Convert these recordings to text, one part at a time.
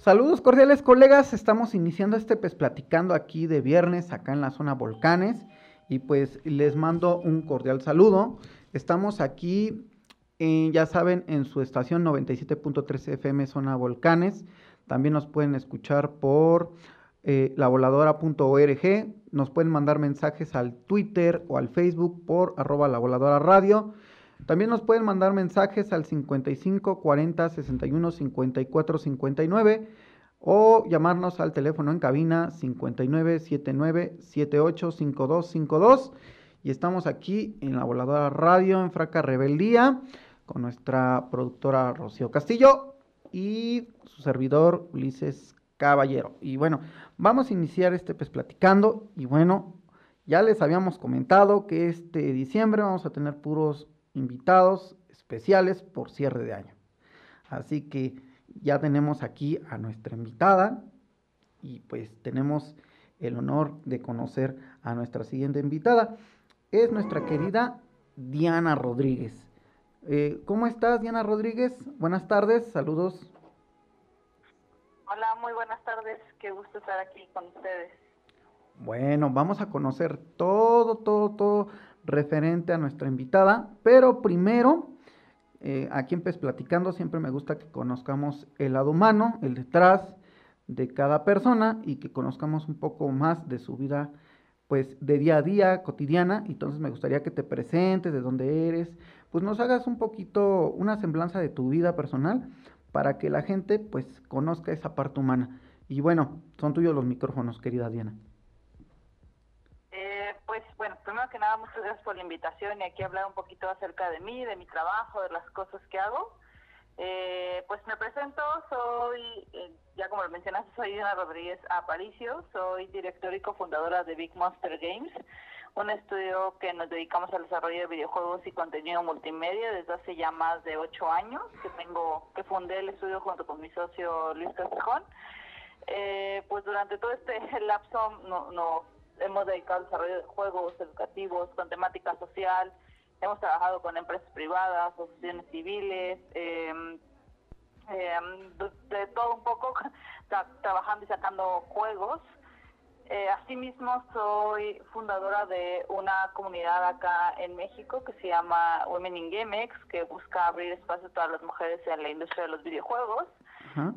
Saludos cordiales colegas, estamos iniciando este pues platicando aquí de viernes acá en la zona Volcanes y pues les mando un cordial saludo. Estamos aquí, ya saben, en su estación 97.3 FM zona Volcanes. También nos pueden escuchar por eh, lavoladora.org. Nos pueden mandar mensajes al Twitter o al Facebook por arroba la voladora radio. También nos pueden mandar mensajes al 55 40 61 54 59 o llamarnos al teléfono en cabina 59 79 78 52 52 y estamos aquí en la voladora radio en Fraca Rebeldía con nuestra productora Rocío Castillo y su servidor Ulises Caballero. Y bueno, vamos a iniciar este pues platicando y bueno, ya les habíamos comentado que este diciembre vamos a tener puros invitados especiales por cierre de año. Así que ya tenemos aquí a nuestra invitada y pues tenemos el honor de conocer a nuestra siguiente invitada. Es nuestra querida Diana Rodríguez. Eh, ¿Cómo estás, Diana Rodríguez? Buenas tardes, saludos. Hola, muy buenas tardes. Qué gusto estar aquí con ustedes. Bueno, vamos a conocer todo, todo, todo referente a nuestra invitada, pero primero, eh, aquí en Pes Platicando siempre me gusta que conozcamos el lado humano, el detrás de cada persona y que conozcamos un poco más de su vida pues de día a día, cotidiana, entonces me gustaría que te presentes, de dónde eres, pues nos hagas un poquito una semblanza de tu vida personal para que la gente pues conozca esa parte humana. Y bueno, son tuyos los micrófonos, querida Diana primero que nada, muchas gracias por la invitación y aquí hablar un poquito acerca de mí, de mi trabajo, de las cosas que hago. Eh, pues me presento, soy, eh, ya como lo mencionaste, soy Diana Rodríguez Aparicio, soy directora y cofundadora de Big Monster Games, un estudio que nos dedicamos al desarrollo de videojuegos y contenido multimedia desde hace ya más de ocho años, que tengo, que fundé el estudio junto con mi socio Luis Castejón. Eh, pues durante todo este lapso no, no hemos dedicado al desarrollo de juegos educativos con temática social, hemos trabajado con empresas privadas, asociaciones civiles, em, em, de, todo un poco, trabajando y sacando juegos. Eh, asimismo, soy fundadora de una comunidad acá en México que se llama Women in GameX, que busca abrir espacio a todas las mujeres en la industria de los videojuegos.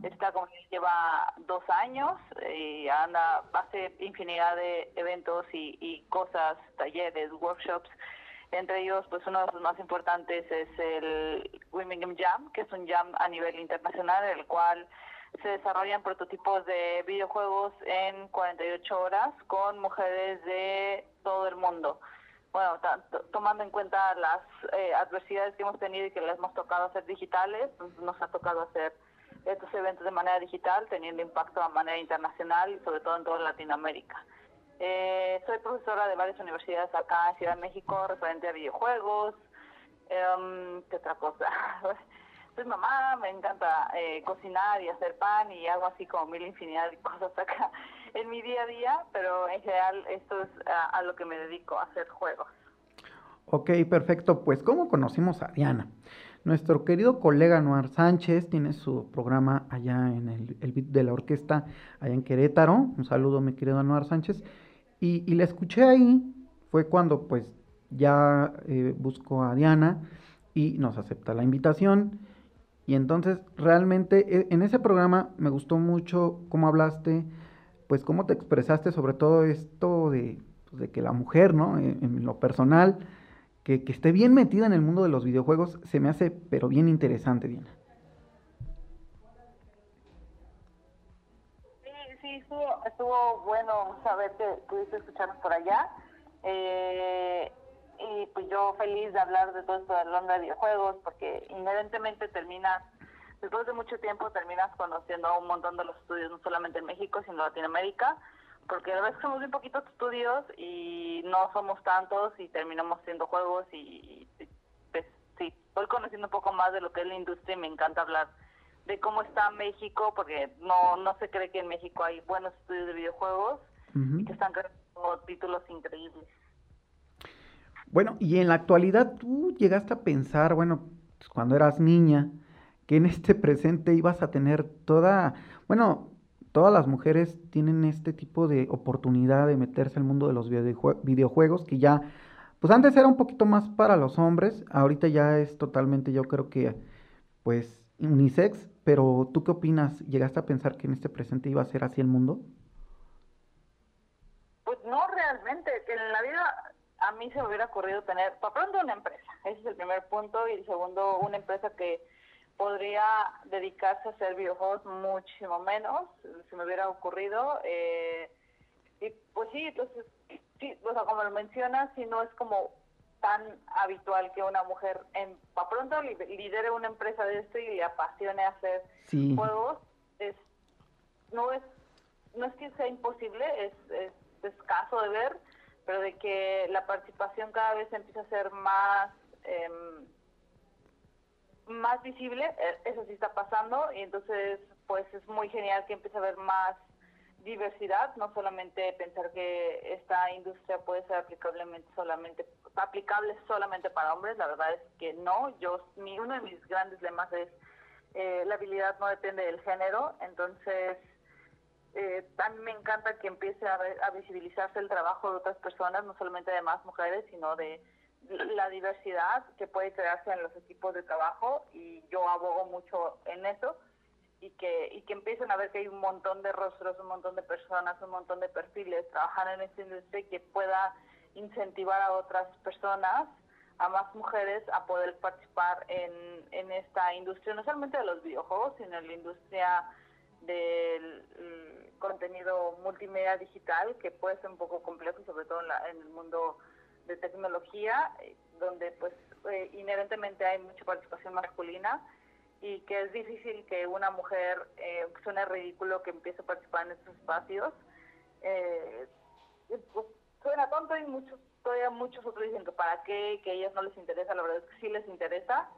Esta comunidad lleva dos años y anda, hace infinidad de eventos y, cosas, talleres, workshops. Entre ellos, pues uno de los más importantes es el Women Jam, que es un jam a nivel internacional, en el cual se desarrollan prototipos de videojuegos en 48 horas con mujeres de todo el mundo. Bueno, tomando en cuenta las eh, adversidades que hemos tenido y que les hemos tocado hacer digitales, pues, nos ha tocado hacer estos eventos de manera digital, teniendo impacto de manera internacional y sobre todo en toda Latinoamérica. Eh, soy profesora de varias universidades acá en Ciudad de México, referente a videojuegos. Em, ¿Qué otra cosa? soy mamá, me encanta eh, cocinar y hacer pan y hago así como mil infinidad de cosas acá en mi día a día, pero en general esto es a, a lo que me dedico, hacer juegos. Ok, perfecto. Pues, ¿cómo conocimos a Diana? Nuestro querido colega Noar Sánchez tiene su programa allá en el, el beat de la orquesta, allá en Querétaro. Un saludo, mi querido Noar Sánchez. Y, y la escuché ahí, fue cuando pues ya eh, busco a Diana y nos acepta la invitación. Y entonces realmente e, en ese programa me gustó mucho cómo hablaste, pues cómo te expresaste sobre todo esto de, pues, de que la mujer, ¿no? En, lo personal, que, que, esté bien metida en el mundo de los videojuegos, se me hace pero bien interesante, Diana. Estuvo, estuvo bueno saber que pudiste escucharnos por allá. Eh, y pues yo feliz de hablar de todo esto de la onda de videojuegos porque inherentemente terminas, después de mucho tiempo terminas conociendo a un montón de los estudios, no solamente en México, sino en Latinoamérica, porque a veces somos muy poquitos estudios y no somos tantos y terminamos siendo juegos y, pues sí, estoy conociendo un poco más de lo que es la industria y me encanta hablar de cómo está México, porque no, no se cree que en México hay buenos estudios de videojuegos y que están creando títulos increíbles. Bueno, y en la actualidad tú llegaste a pensar, bueno, pues, cuando eras niña, que en este presente ibas a tener toda, bueno, todas las mujeres tienen este tipo de oportunidad de meterse al mundo de los videojuegos, que ya, pues antes era un poquito más para los hombres, ahorita ya es totalmente, yo creo que, pues, unisex, pero ¿tú qué opinas? ¿Llegaste a pensar que en este presente iba a ser así el mundo? Pues no realmente, que en la vida a mí se me hubiera ocurrido tener, para pronto, una empresa. Ese es el primer punto. Y el segundo, una empresa que podría dedicarse a hacer videojuegos muchísimo menos, se me hubiera ocurrido. Eh, y pues sí, entonces, sí, o sea, como lo mencionas, si no es como tan habitual que una mujer, en, para pronto, lidere una empresa de esto y le apasione hacer juegos, es, no es no es que sea imposible, es, es escaso de ver, pero de que la participación cada vez empieza a ser más em, más visible, e, eso sí está pasando y entonces pues es muy genial que empiece a haber más diversidad, no solamente pensar que esta industria puede ser aplicablemente solamente aplicable solamente para hombres, la verdad es que no, yo mi uno de mis grandes lemas es eh, la habilidad no depende del género, entonces eh, me encanta que empiece a, a, visibilizarse el trabajo de otras personas, no solamente de más mujeres, sino de la diversidad que puede crearse en los equipos de trabajo y yo abogo mucho en eso y que, y que empiecen a ver que hay un montón de rostros, un montón de personas, un montón de perfiles trabajando en esta industria que pueda incentivar a otras personas, a más mujeres, a poder participar en, en esta industria, no solamente de los videojuegos, sino en la industria del mm, contenido multimedia digital, que puede ser un poco complejo, sobre todo en, el mundo de tecnología, eh, donde pues eh, inherentemente hay mucha participación masculina y que es difícil que una mujer eh, suene ridículo que empiece a participar en estos espacios. Eh, pues, suena tonto y muchos todavía muchos otros dicen que para qué, que a ellas no les interesa, la verdad es que sí les interesa,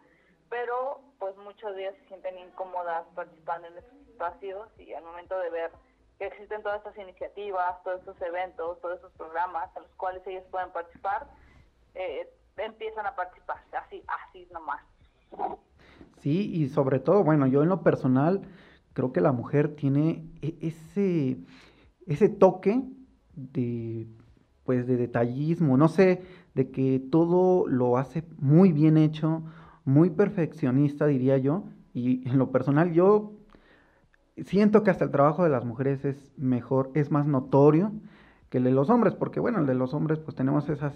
pero pues muchos días se sienten incómodas participando en estos espacios y al momento de ver que existen todas estas iniciativas, todos estos eventos, todos estos programas a los cuales ellos pueden participar, eh, empiezan a participar, así, así nomás. Sí, y sobre todo, bueno, yo en lo personal creo que la mujer tiene e-, ese, ese toque de, pues, de detallismo, no sé, de que todo lo hace muy bien hecho, muy perfeccionista, diría yo, y en lo personal yo siento que hasta el trabajo de las mujeres es mejor, es más notorio que el de los hombres, porque bueno, el de los hombres pues tenemos esas,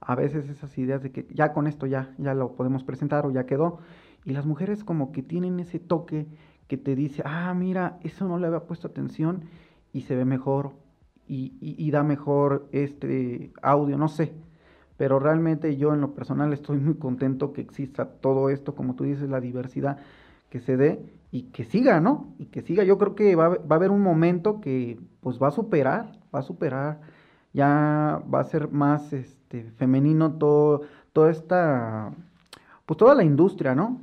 a veces esas ideas de que ya con esto ya, ya lo podemos presentar o ya quedó, y las mujeres como que tienen ese toque que te dice, ah, mira, eso no le había puesto atención y se ve mejor y, y da mejor este audio, no sé. Pero realmente yo en lo personal estoy muy contento que exista todo esto, como tú dices, la diversidad que se dé y que siga, ¿no? Y que siga. Yo creo que va, va, a haber un momento que pues va a superar, va a superar, ya va a ser más este femenino todo, toda esta, pues toda la industria, ¿no?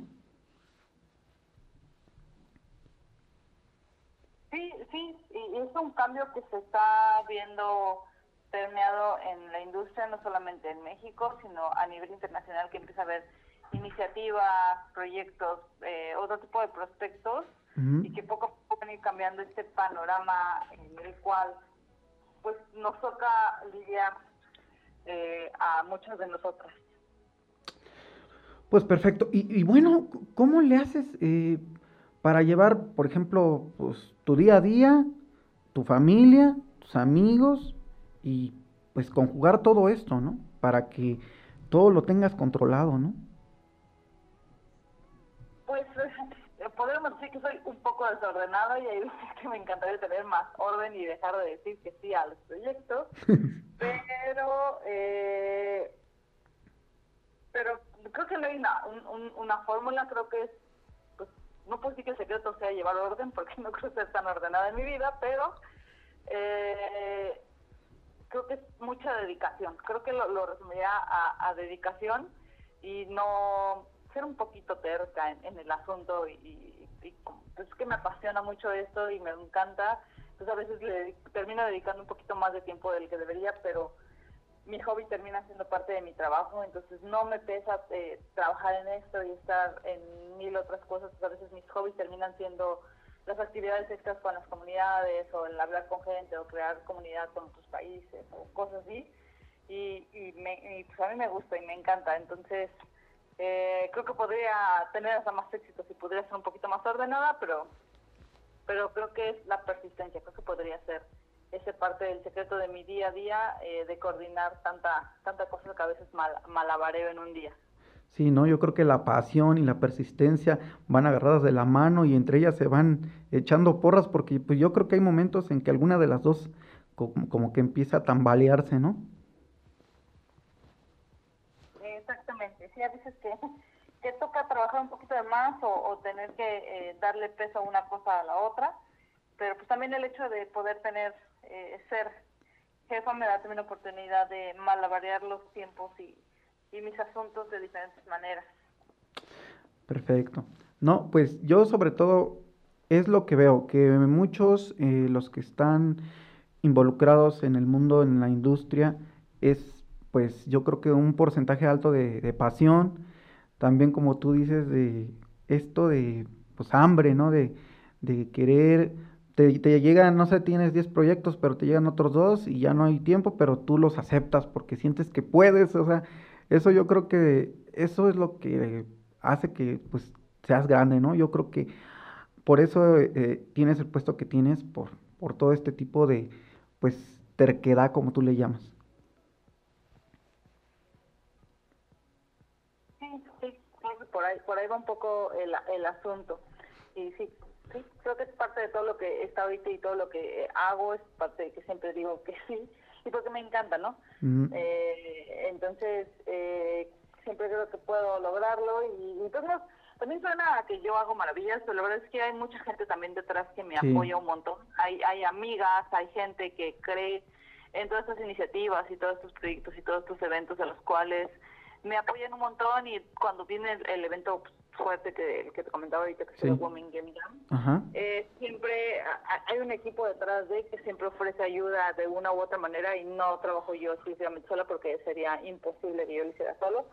Sí, sí, y es un cambio que se está viendo permeado en la industria, no solamente en México, sino a nivel internacional, que empieza a haber iniciativas, proyectos, eh, otro tipo de prospectos y que poco a poco van a ir cambiando este panorama en el cual pues nos toca lidiar eh, a muchos de nosotros. Pues perfecto. Y, bueno, ¿cómo le haces eh, para llevar, por ejemplo, pues tu día a día, tu familia, tus amigos y pues conjugar todo esto, ¿no? Para que todo lo tengas controlado, ¿no? Pues eh, podemos decir que soy un poco desordenada y hay veces que me encantaría tener más orden y dejar de decir que sí a los proyectos, pero eh, pero creo que no hay una, una fórmula, creo que es, pues, no puedo decir que el secreto sea llevar orden, porque no creo ser tan ordenada en mi vida, pero eh, creo que es mucha dedicación. Creo que lo, resumiría a, dedicación y no ser un poquito terca en, el asunto y, y, pues que me apasiona mucho esto y me encanta. Pues a veces le termino dedicando un poquito más de tiempo del que debería, pero mi hobby termina siendo parte de mi trabajo, entonces no me pesa eh, trabajar en esto y estar en mil otras cosas, pues a veces mis hobbies terminan siendo las actividades extras con las comunidades o el hablar con gente o crear comunidad con otros países o cosas así. Y, y, me, pues a mí me gusta y me encanta, entonces eh, creo que podría tener hasta más éxito si pudiera ser un poquito más ordenada, pero, pero creo que es la persistencia, creo que podría ser ese parte del secreto de mi día a día, eh, de coordinar tanta, tanta cosa que a veces mal, malabareo en un día. Sí, no, yo creo que la pasión y la persistencia van agarradas de la mano y entre ellas se van echando porras porque pues yo creo que hay momentos en que alguna de las dos como, que empieza a tambalearse, ¿no? Exactamente, sí, a veces que, que toca trabajar un poquito de más o, tener que eh, darle peso a una cosa a la otra, pero pues también el hecho de poder tener eh, ser jefa me da también la oportunidad de malabarear los tiempos y, mis asuntos de diferentes maneras. Perfecto. No, pues yo sobre todo es lo que veo, que muchos, eh, los que están involucrados en el mundo, en la industria, es pues yo creo que un porcentaje alto de, pasión, también como tú dices, de esto de pues hambre, ¿no? De, de querer te, llegan, no sé, tienes 10 proyectos, pero te llegan otros dos y ya no hay tiempo, pero tú los aceptas porque sientes que puedes, o sea, eso yo creo que eso es lo que hace que pues seas grande, ¿no? Yo creo que por eso eh, tienes el puesto que tienes, por, por todo este tipo de, pues, terquedad, como tú le llamas. Sí, sí, por ahí, por ahí va un poco el, el asunto. Y sí, Sí, creo que es parte de todo lo que está ahorita y todo lo que hago, es parte de que siempre digo que sí, y porque me encanta, ¿no? eh, entonces, eh, siempre creo que puedo lograrlo y, entonces también suena a que yo hago maravillas, pero la verdad es que hay mucha gente también detrás que me apoya un montón. Hay, hay amigas, hay gente que cree en todas estas iniciativas y todos estos proyectos y todos estos eventos a los cuales me apoyan un montón y cuando viene el, evento fuerte que, que te comentaba ahorita, que es el Women Game Jam, eh, siempre hay un equipo detrás de que siempre ofrece ayuda de una u otra manera y no trabajo yo exclusivamente sola porque sería imposible que yo lo hiciera solo.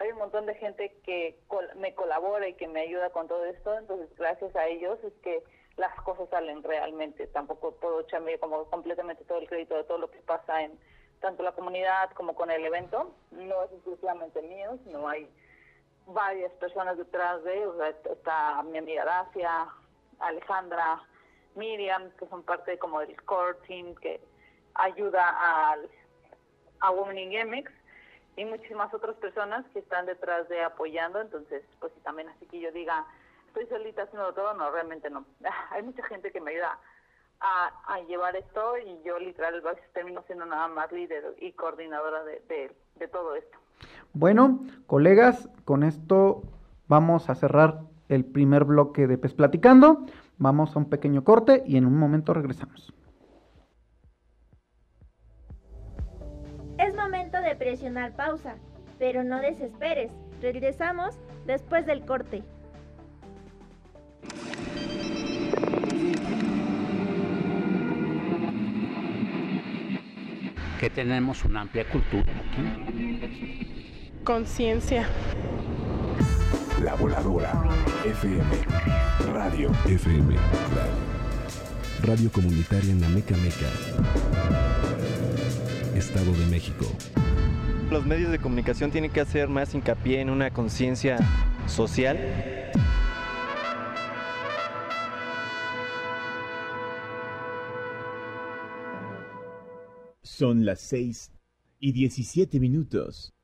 Hay un montón de gente que me colabora y que me ayuda con todo esto, entonces gracias a ellos es que las cosas salen realmente. Tampoco puedo echarme como completamente todo el crédito de todo lo que pasa en tanto la comunidad como con el evento. No es exclusivamente mío, sino hay varias personas detrás de ellos. está mi amiga Dacia, Alejandra, Miriam, que son parte como del core team que ayuda al, a Women in GameX y muchísimas otras personas que están detrás de apoyando. Entonces, pues también así que yo diga, estoy solita haciendo todo, no, realmente no. Hay mucha gente que me ayuda a, llevar esto y yo literal termino siendo nada más líder y coordinadora de, de todo esto. Bueno, colegas, con esto vamos a cerrar el primer bloque de Pes Platicando. Vamos a un pequeño corte y en un momento regresamos. Es momento de presionar pausa, pero no desesperes. Regresamos después del corte. Que tenemos una amplia cultura aquí. Conciencia. La Voladora FM. Radio FM. Radio. Radio comunitaria en la Meca Meca. Estado de México. Los medios de comunicación tienen que hacer más hincapié en una conciencia social. Son las 6 y 17 minutos.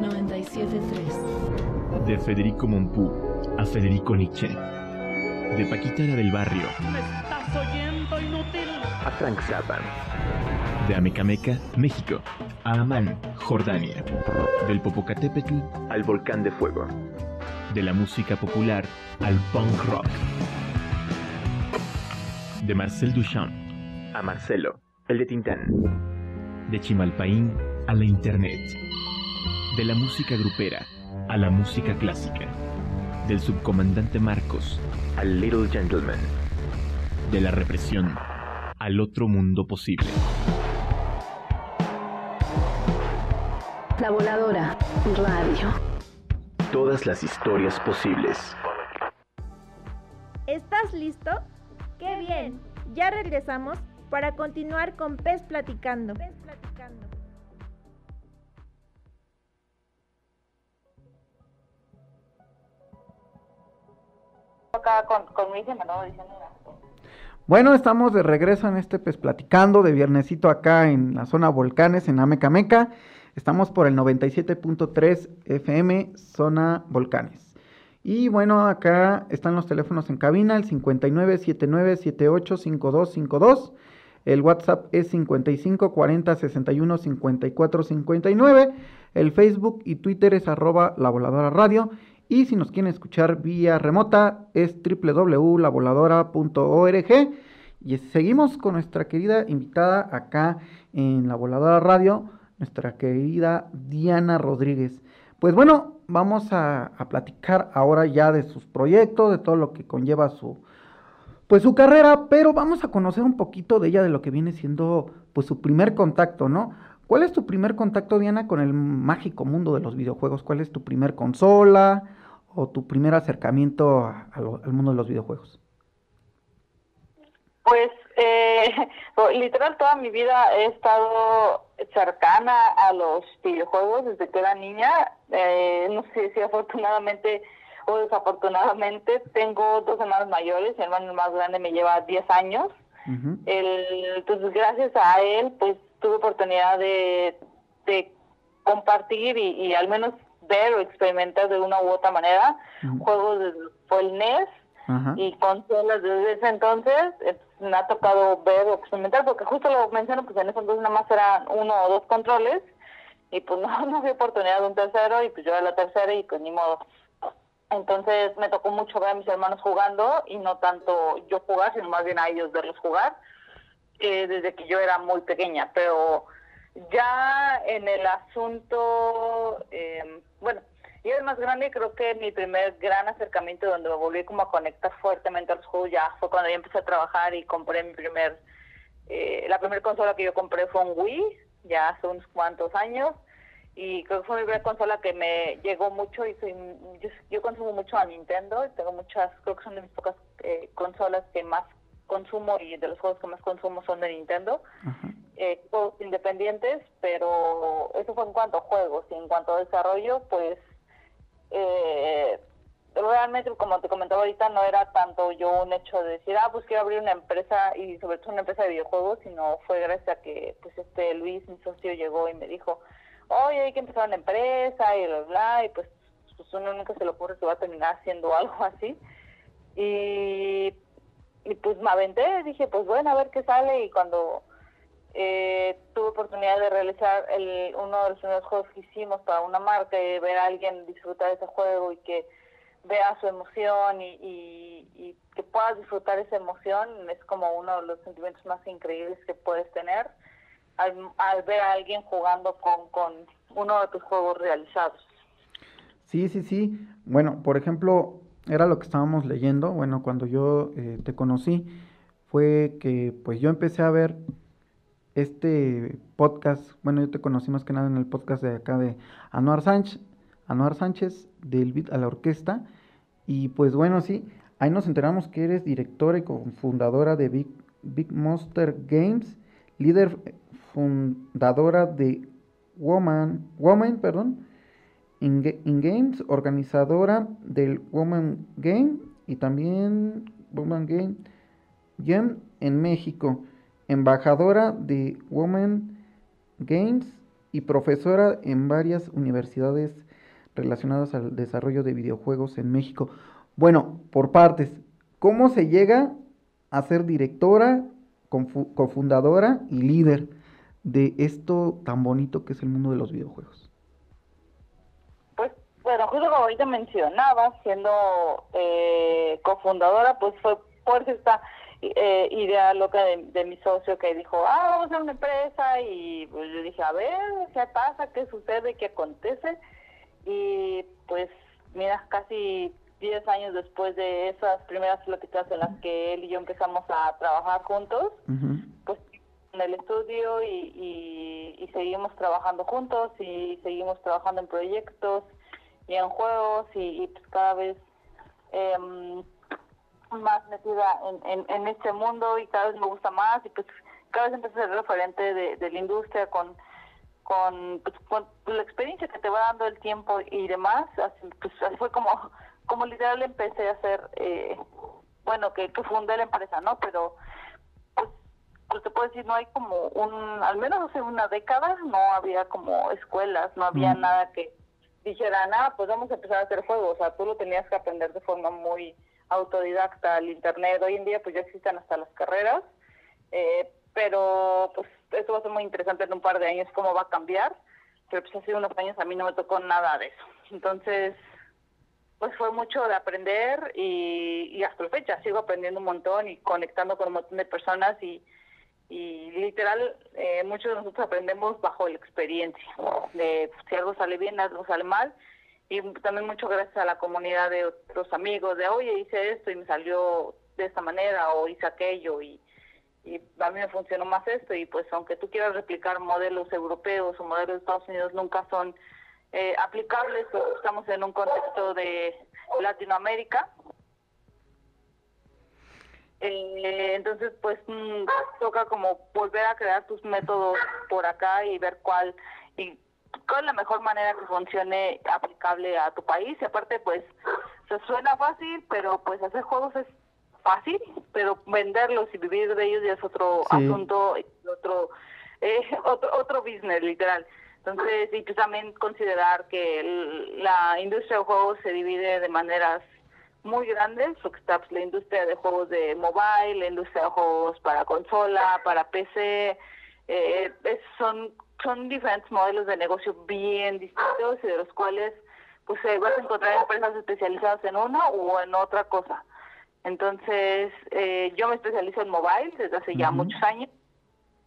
97.3 De Federico Mompú a Federico Nietzsche. De Paquita la del Barrio ¿Me estás oyendo, inútil? a Frank Zappa. De Amecameca, México, a Amán, Jordania. Del Popocatépetl al Volcán de Fuego. De la música popular al punk rock. De Marcel Duchamp a Marcelo, el de Tintán. De Chimalpaín a la Internet. De la música grupera a la música clásica. Del subcomandante Marcos al Little Gentleman. De la represión al otro mundo posible. La Voladora Radio. Todas las historias posibles. ¿Estás listo? ¡Qué bien! Ya regresamos para continuar con Pez Platicando. Pez Platicando. Acá con, con mi hija me andaba diciendo Bueno, estamos de regreso en este Pez Platicando de viernesito acá en la zona Volcanes, en Amecameca. Estamos por el 97.3 FM, zona Volcanes. Y bueno, acá están los teléfonos en cabina, el 5979785252. El WhatsApp es 55 40 61 54 59. El Facebook y Twitter es arroba la voladora radio. Y si nos quieren escuchar vía remota es www.lavoladora.org. Y seguimos con nuestra querida invitada acá en La Voladora Radio, nuestra querida Diana Rodríguez. Pues bueno, vamos a, platicar ahora ya de sus proyectos, de todo lo que conlleva su, pues su carrera, pero vamos a conocer un poquito de ella, de lo que viene siendo pues su primer contacto, ¿no? ¿Cuál es tu primer contacto, Diana, con el mágico mundo de los videojuegos? ¿Cuál es tu primer consola o tu primer acercamiento al mundo de los videojuegos? Pues eh, literal toda mi vida he estado cercana a los videojuegos desde que era niña. Eh, no sé si afortunadamente o desafortunadamente tengo dos hermanos mayores, mi hermano más grande me lleva 10 años. El, entonces gracias a él pues tuve oportunidad de, de compartir y, y al menos ver o experimentar de una u otra manera juegos de fue el NES Y consolas desde ese entonces eh, me ha tocado ver o experimentar porque justo lo menciono pues en ese entonces nada más eran uno o dos controles y pues no, no había oportunidad de un tercero y pues yo era la tercera y pues ni modo. Entonces me tocó mucho ver a mis hermanos jugando y no tanto yo jugar sino más bien a ellos verlos jugar eh, desde que yo era muy pequeña. Pero ya en el asunto eh, bueno y el más grande, creo que mi primer gran acercamiento donde me volví como a conectar fuertemente a los juegos ya fue cuando yo empecé a trabajar y compré mi primer, eh, la primera consola que yo compré fue un Wii, ya hace unos cuantos años, y creo que fue mi primera consola que me llegó mucho y soy, yo, yo consumo mucho a Nintendo, tengo muchas, creo que son de mis pocas eh, consolas que más consumo y de los juegos que más consumo son de Nintendo eh, juegos independientes, pero eso fue en cuanto a juegos y en cuanto a desarrollo, pues eh, realmente, como te comentaba ahorita, no era tanto yo un hecho de decir, ah, pues quiero abrir una empresa y sobre todo una empresa de videojuegos, sino fue gracias a que pues este Luis, mi socio, llegó y me dijo, oye, hay que empezar una empresa y bla, bla, y pues, pues uno nunca se le ocurre que va a terminar haciendo algo así. Y, y pues me aventé, dije, pues bueno, a ver qué sale y cuando eh, tuve oportunidad de realizar el, uno de los primeros juegos que hicimos para una marca y ver a alguien disfrutar ese juego y que vea su emoción y, y, y que puedas disfrutar esa emoción es como uno de los sentimientos más increíbles que puedes tener al, ver a alguien jugando con, con uno de tus juegos realizados. Sí, sí, sí. Bueno, por ejemplo, era lo que estábamos leyendo, bueno, cuando yo eh, te conocí, fue que pues yo empecé a ver este podcast, bueno, yo te conocí más que nada en el podcast de acá de Anuar Sánchez, Anuar Sánchez del Beat a la Orquesta. Y pues bueno, sí, ahí nos enteramos que eres directora y cofundadora de Big, Big Monster Games, líder fundadora de Woman, Woman perdón, in, Games, organizadora del Woman Game y también Woman Game Jam en México embajadora de Women Games y profesora en varias universidades relacionadas al desarrollo de videojuegos en México. Bueno, por partes, ¿cómo se llega a ser directora, cofundadora y líder de esto tan bonito que es el mundo de los videojuegos? Pues, bueno, justo como ahorita mencionaba, siendo eh, cofundadora, pues fue por esta eh, idea loca de, mi socio que dijo, ah, vamos a hacer una empresa y pues yo dije, a ver, ¿qué pasa? ¿Qué sucede? ¿Qué acontece? Y pues mira, casi 10 años después de esas primeras pláticas en las que él y yo empezamos a trabajar juntos, pues en el estudio y, y, seguimos trabajando juntos y seguimos trabajando en proyectos y en juegos y, pues cada vez... Eh, más metida en, en, este mundo y cada vez me gusta más y pues cada vez empiezo a ser referente de, la industria con con, pues, con la experiencia que te va dando el tiempo y demás, así, pues fue como, como literal empecé a hacer, eh, bueno, que, que fundé la empresa, ¿no? Pero, pues, pues te puedo decir, no hay como un, al menos hace una década, no había como escuelas, no había nada que dijera, nada, pues vamos a empezar a hacer juegos, o sea, tú lo tenías que aprender de forma muy autodidacta al internet. Hoy en día pues ya existen hasta las carreras, eh, pero pues eso va a ser muy interesante en un par de años cómo va a cambiar, pero pues hace unos años a mí no me tocó nada de eso. Entonces, pues fue mucho de aprender y, hasta la fecha sigo aprendiendo un montón y conectando con un montón de personas y, y literal eh, muchos de nosotros aprendemos bajo la experiencia de si algo sale bien, algo sale mal y también mucho gracias a la comunidad de otros amigos de oye hice esto y me salió de esta manera o hice aquello y, y a mí me funcionó más esto y pues aunque tú quieras replicar modelos europeos o modelos de Estados Unidos nunca son eh, aplicables. Estamos en un contexto de Latinoamérica. Eh, entonces pues mm, toca como volver a crear tus métodos por acá y ver cuál es la mejor manera que funcione aplicable a tu país. Y aparte pues se suena fácil pero pues hacer juegos es fácil pero venderlos y vivir de ellos ya es otro asunto otro eh, otro otro business literal. Entonces y pues también considerar que la industria de juegos se divide de maneras muy grandes, porque está pues, la industria de juegos de mobile, la industria de juegos para consola, para PC, eh, son son diferentes modelos de negocio bien distintos y de los cuales pues se vas a encontrar empresas especializadas en una o en otra cosa. Entonces, eh, yo me especializo en mobile desde hace ya muchos años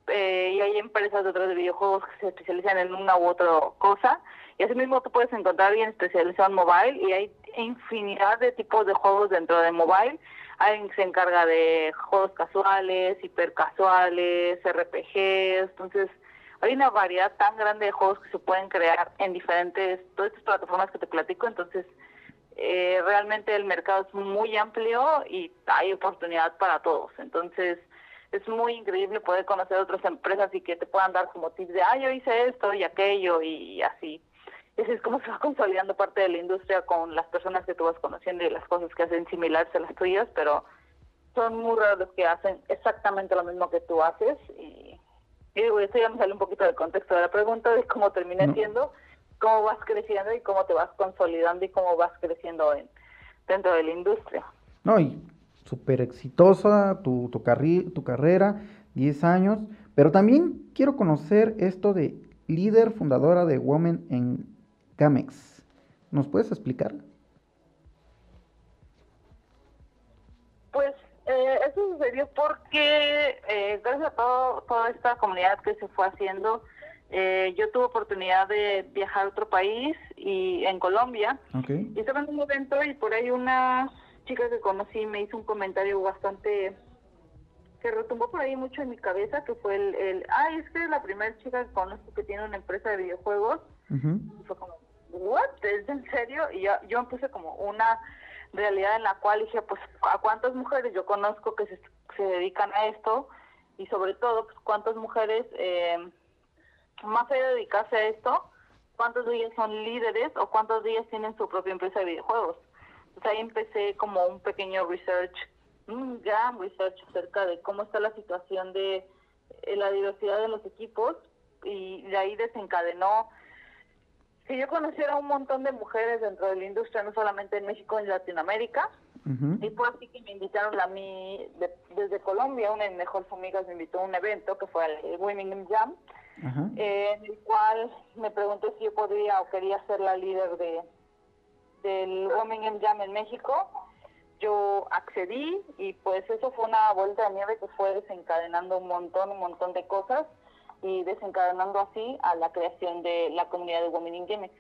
eh, y hay empresas de otros de videojuegos que se especializan en una u otra cosa. Y así mismo tú puedes encontrar alguien especializado en mobile y hay infinidad de tipos de juegos dentro de mobile. Alguien que se encarga de juegos casuales, hipercasuales, RPGs. Entonces, hay una variedad tan grande de juegos que se pueden crear en diferentes, todas estas plataformas que te platico, entonces eh, realmente el mercado es muy amplio y hay oportunidad para todos. Entonces es muy increíble poder conocer otras empresas y que te puedan dar como tips de, ah, yo hice esto y aquello y, así. Y es como se va consolidando parte de la industria con las personas que tú vas conociendo y las cosas que hacen similares a las tuyas, pero son muy raros los que hacen exactamente lo mismo que tú haces y y esto ya me sale un poquito del contexto de la pregunta de cómo termina siendo, cómo vas creciendo y cómo te vas consolidando y cómo vas creciendo en, dentro de la industria. No, y súper exitosa tu, tu, tu carrera, 10 años, pero también quiero conocer esto de líder fundadora de Women en Gamex. ¿Nos puedes explicar? Pues eh, sucedió porque eh, gracias a todo, toda esta comunidad que se fue haciendo, eh, yo tuve oportunidad de viajar a otro país y en Colombia. Y estaba en un evento y por ahí una chica que conocí me hizo un comentario bastante que retumbó por ahí mucho en mi cabeza, que fue el, el ay, es que es la primera chica que conozco que tiene una empresa de videojuegos. Fue como, ¿what? ¿Es en serio? Y yo, yo me puse como una realidad en la cual dije, pues, ¿a cuántas mujeres yo conozco que se, se dedican a esto? Y sobre todo, pues, ¿cuántas mujeres, eh, más allá de dedicarse a esto, cuántos de ellas son líderes o cuántos de ellas tienen su propia empresa de videojuegos? Entonces ahí empecé como un pequeño research, un gran research acerca de cómo está la situación de eh, la diversidad de los equipos y de ahí desencadenó que yo conociera un montón de mujeres dentro de la industria, no solamente en México, en Latinoamérica. Y fue así que me invitaron a mí desde Colombia, una de mis mejores amigas me invitó a un evento que fue el Women Jam, eh, en el cual me preguntó si yo podría o quería ser la líder de del Women Jam en México. Yo accedí y pues eso fue una vuelta de nieve que fue desencadenando un montón, un montón de cosas y desencadenando así a la creación de la comunidad de Women in Games.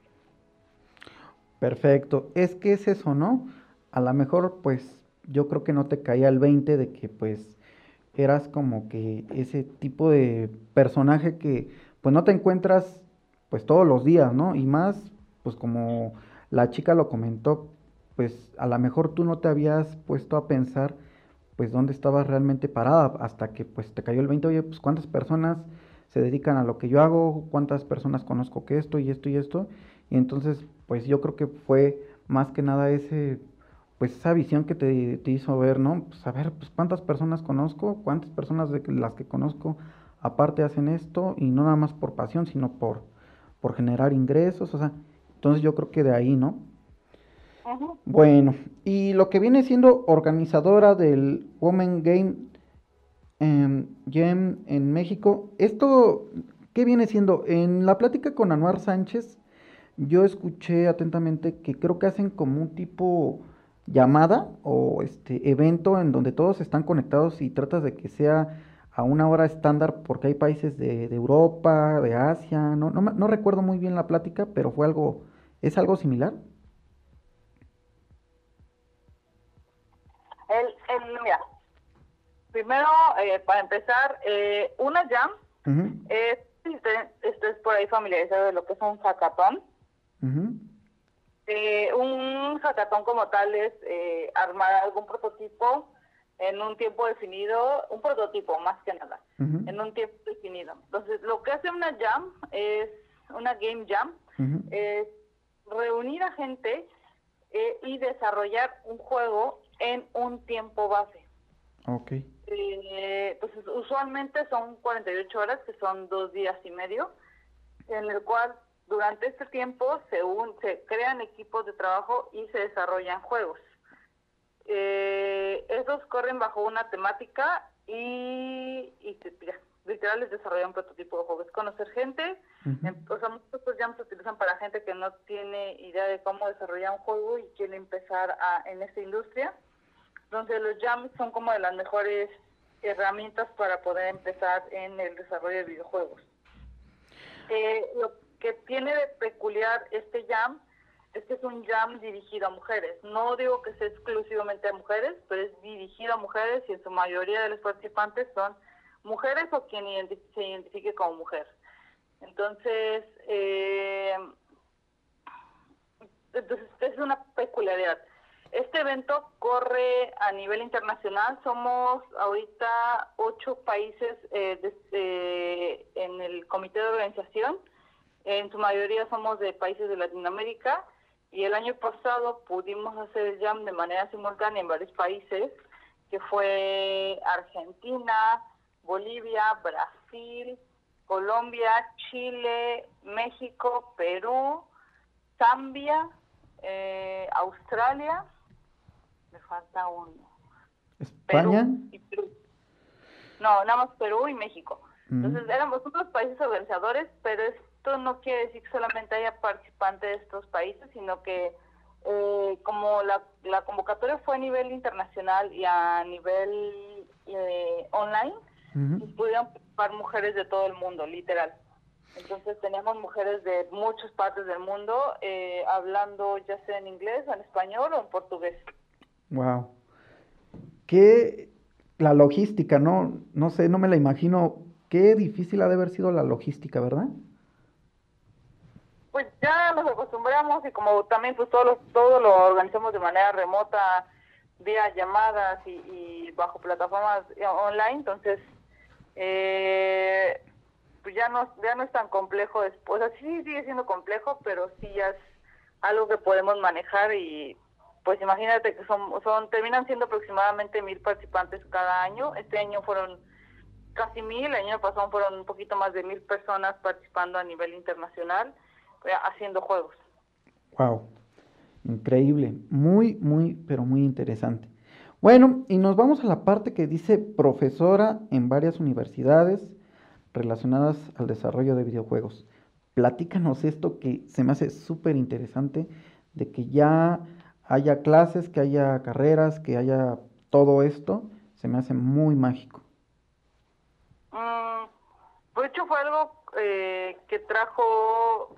Perfecto, es que es eso, ¿no? A lo mejor pues yo creo que no te caía el 20 de que pues eras como que ese tipo de personaje que pues no te encuentras pues todos los días, ¿no? Y más pues como la chica lo comentó, pues a lo mejor tú no te habías puesto a pensar pues dónde estabas realmente parada hasta que pues te cayó el 20, oye, pues cuántas personas se dedican a lo que yo hago, cuántas personas conozco que esto y esto y esto. Y entonces, pues yo creo que fue más que nada ese, pues esa visión que te, te hizo ver, ¿no? Pues a ver, pues cuántas personas conozco, cuántas personas de las que conozco aparte hacen esto y no nada más por pasión, sino por, por generar ingresos, o sea, entonces yo creo que de ahí, ¿no? Bueno, y lo que viene siendo organizadora del Women Game eh, Gem en México. Esto, ¿qué viene siendo? En la plática con Anuar Sánchez, yo escuché atentamente que creo que hacen como un tipo llamada o este evento en donde todos están conectados y tratas de que sea a una hora estándar porque hay países de, Europa, de Asia, no, no, no, recuerdo muy bien la plática, pero fue algo, ¿es algo similar? El, el, mira, primero, eh, para empezar, eh, una jam es, esto es por ahí familiarizado de lo que es un hackathon. Eh, un hackathon como tal es armar algún prototipo en un tiempo definido, un prototipo más que nada, en un tiempo definido. Entonces, lo que hace una jam es, una game jam, es reunir a gente y desarrollar un juego en un tiempo base. Okay. Eh, pues usualmente son 48 horas, que son dos días y medio, en el cual durante este tiempo se, se crean equipos de trabajo y se desarrollan juegos. Eh, estos corren bajo una temática y, y literal les desarrollan un prototipo de juegos. Conocer gente, o sea, muchos jams se utilizan para gente que no tiene idea de cómo desarrollar un juego y quiere empezar a, en esta industria. Entonces los jams son como de las mejores herramientas para poder empezar en el desarrollo de videojuegos. Eh, lo que tiene de peculiar este jam es que es un jam dirigido a mujeres. No digo que sea exclusivamente a mujeres, pero es dirigido a mujeres y en su mayoría de los participantes son mujeres o quien se identifique como mujer. Entonces, eh, entonces es una peculiaridad. Este evento corre a nivel internacional. Somos ahorita ocho países eh, en el comité de organización. En su mayoría somos de países de Latinoamérica. Y el año pasado pudimos hacer el jam de manera simultánea en varios países, que fue Argentina, Bolivia, Brasil, Colombia, Chile, México, Perú, Zambia, eh, Australia me falta uno. ¿España? No, nada más Perú y México. Entonces éramos otros países organizadores, pero esto no quiere decir que solamente haya participantes de estos países, sino que eh, como la, la, convocatoria fue a nivel internacional y a nivel eh, online, pues pudieron participar mujeres de todo el mundo, literal. Entonces teníamos mujeres de muchas partes del mundo eh, hablando ya sea en inglés, en español o en portugués. Wow. ¿Qué, la logística, ¿no? No sé, no me la imagino. Qué difícil ha de haber sido la logística, ¿verdad? Pues ya nos acostumbramos y como también pues todo lo, todo lo organizamos de manera remota, vía llamadas y, bajo plataformas online, entonces eh, pues ya no, ya no es tan complejo después, o sea, sí sigue siendo complejo, pero sí ya es algo que podemos manejar y pues imagínate que son, terminan siendo aproximadamente mil participantes cada año. Este año fueron casi mil, el año pasado fueron un poquito más de mil personas participando a nivel internacional eh, haciendo juegos. Wow, increíble, muy, muy, pero muy interesante. Bueno, y nos vamos a la parte que dice profesora en varias universidades relacionadas al desarrollo de videojuegos. Platícanos esto que se me hace súper interesante, de que ya haya clases, que haya carreras, que haya todo esto, se me hace muy mágico. Mm, de hecho fue algo eh, que trajo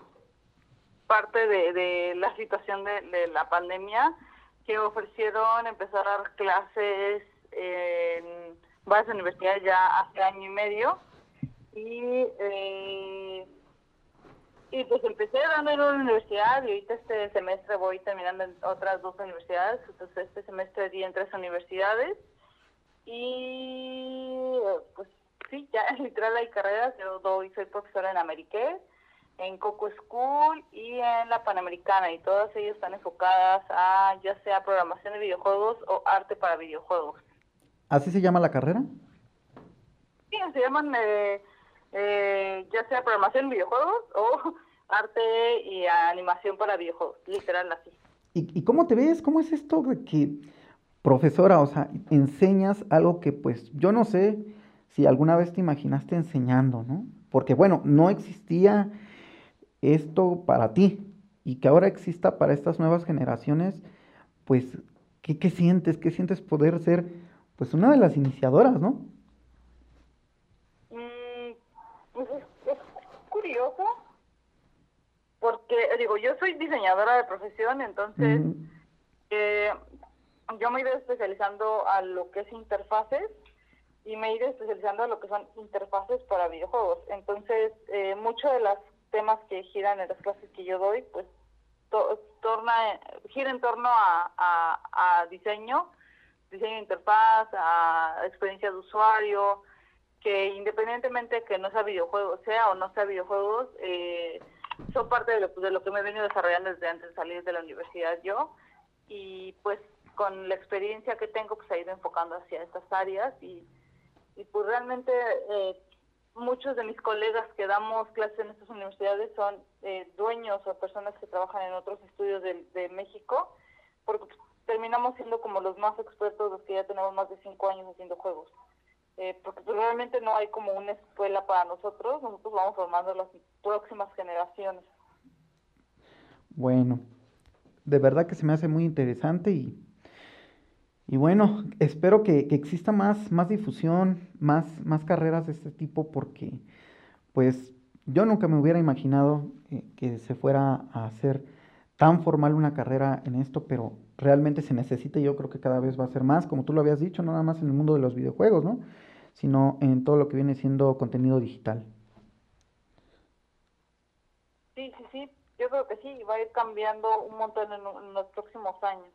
parte de, la situación de, la pandemia, que ofrecieron empezar a dar clases en varias universidades ya hace año y medio. Y eh, y pues empecé dando en una universidad y ahorita este semestre voy terminando en otras dos universidades. Entonces este semestre di en tres universidades. Y pues sí, ya literal hay carreras. Yo doy, soy profesora en Ameriqué, en Coco School y en la Panamericana. Y todas ellas están enfocadas a ya sea programación de videojuegos o arte para videojuegos. ¿Así se llama la carrera? Sí, se llaman... Eh, eh, ya sea programación en videojuegos o arte y animación para videojuegos, literal así. ¿Y, cómo te ves? ¿Cómo es esto de que, profesora, o sea, enseñas algo que pues yo no sé si alguna vez te imaginaste enseñando, ¿no? Porque bueno, no existía esto para ti y que ahora exista para estas nuevas generaciones, pues, ¿qué, qué sientes? ¿Qué sientes poder ser pues una de las iniciadoras, ¿no? Digo, yo soy diseñadora de profesión, entonces eh, yo me he ido especializando a lo que es interfaces y me he ido especializando a lo que son interfaces para videojuegos. Entonces, eh, muchos de los temas que giran en las clases que yo doy, pues torna, gira en torno a, a, a diseño, diseño de interfaz, a experiencia de usuario, que independientemente que no sea videojuegos, sea o no sea videojuegos, eh, son parte de lo, de lo que me he venido desarrollando desde antes de salir de la universidad yo y pues con la experiencia que tengo pues he ido enfocando hacia estas áreas y, y pues realmente eh, muchos de mis colegas que damos clases en estas universidades son eh, dueños o personas que trabajan en otros estudios de, de México porque pues, terminamos siendo como los más expertos los que ya tenemos más de cinco años haciendo juegos. Eh, porque pues, realmente no hay como una escuela para nosotros, nosotros vamos formando las próximas generaciones. Bueno, de verdad que se me hace muy interesante y, y bueno, espero que, exista más, más difusión, más, más carreras de este tipo porque pues yo nunca me hubiera imaginado eh, que se fuera a hacer tan formal una carrera en esto, pero realmente se necesita y yo creo que cada vez va a ser más, como tú lo habías dicho, no nada más en el mundo de los videojuegos, ¿no? Sino en todo lo que viene siendo contenido digital. Sí, sí, sí, yo creo que sí, va a ir cambiando un montón en, los próximos años.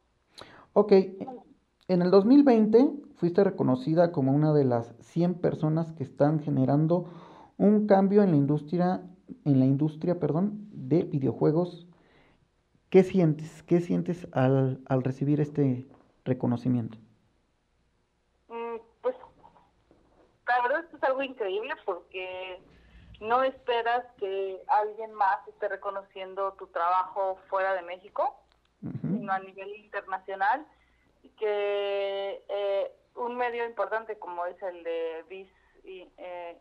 Ok, en el 2020 fuiste reconocida como una de las 100 personas que están generando un cambio en la industria, en la industria, perdón, de videojuegos. ¿Qué sientes? ¿Qué sientes al, al recibir este reconocimiento? la verdad esto es algo increíble porque no esperas que alguien más esté reconociendo tu trabajo fuera de México, sino a nivel internacional, y que eh, un medio importante como es el de BIS y, eh,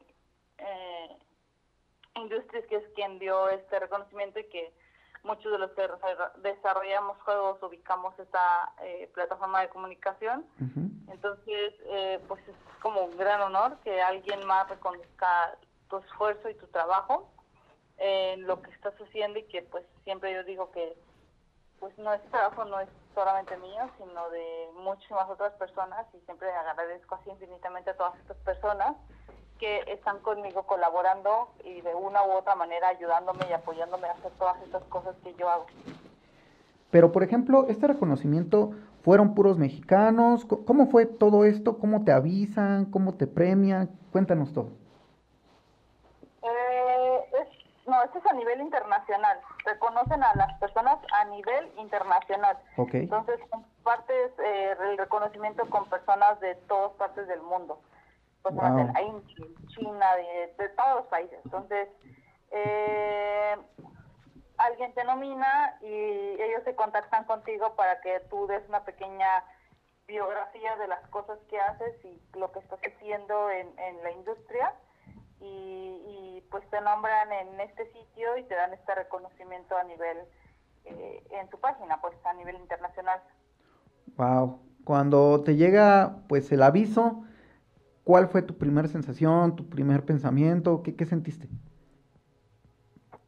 eh, Industries, que es quien dio este reconocimiento y que muchos de los que desarrollamos juegos ubicamos esta eh, plataforma de comunicación. Entonces, eh, pues es como un gran honor que alguien más reconozca tu esfuerzo y tu trabajo en lo que estás haciendo y que pues siempre yo digo que pues no es trabajo, no es solamente mío, sino de muchísimas otras personas y siempre agradezco así infinitamente a todas estas personas que están conmigo colaborando y de una u otra manera ayudándome y apoyándome a hacer todas estas cosas que yo hago. Pero, por ejemplo, este reconocimiento fueron puros mexicanos. ¿Cómo fue todo esto? ¿Cómo te avisan? ¿Cómo te premian? Cuéntanos todo. Eh, no, esto es a nivel internacional. Reconocen a las personas a nivel internacional. Okay. Entonces, compartes eh, el reconocimiento con personas de todas partes del mundo. India, China, de, de todos los países. Entonces, eh, alguien te nomina y ellos se contactan contigo para que tú des una pequeña biografía de las cosas que haces y lo que estás haciendo en, en la industria y, pues te nombran en este sitio y te dan este reconocimiento a nivel eh, en tu página, pues a nivel internacional. Wow, cuando te llega pues el aviso, ¿cuál fue tu primera sensación, tu primer pensamiento? ¿Qué, qué sentiste?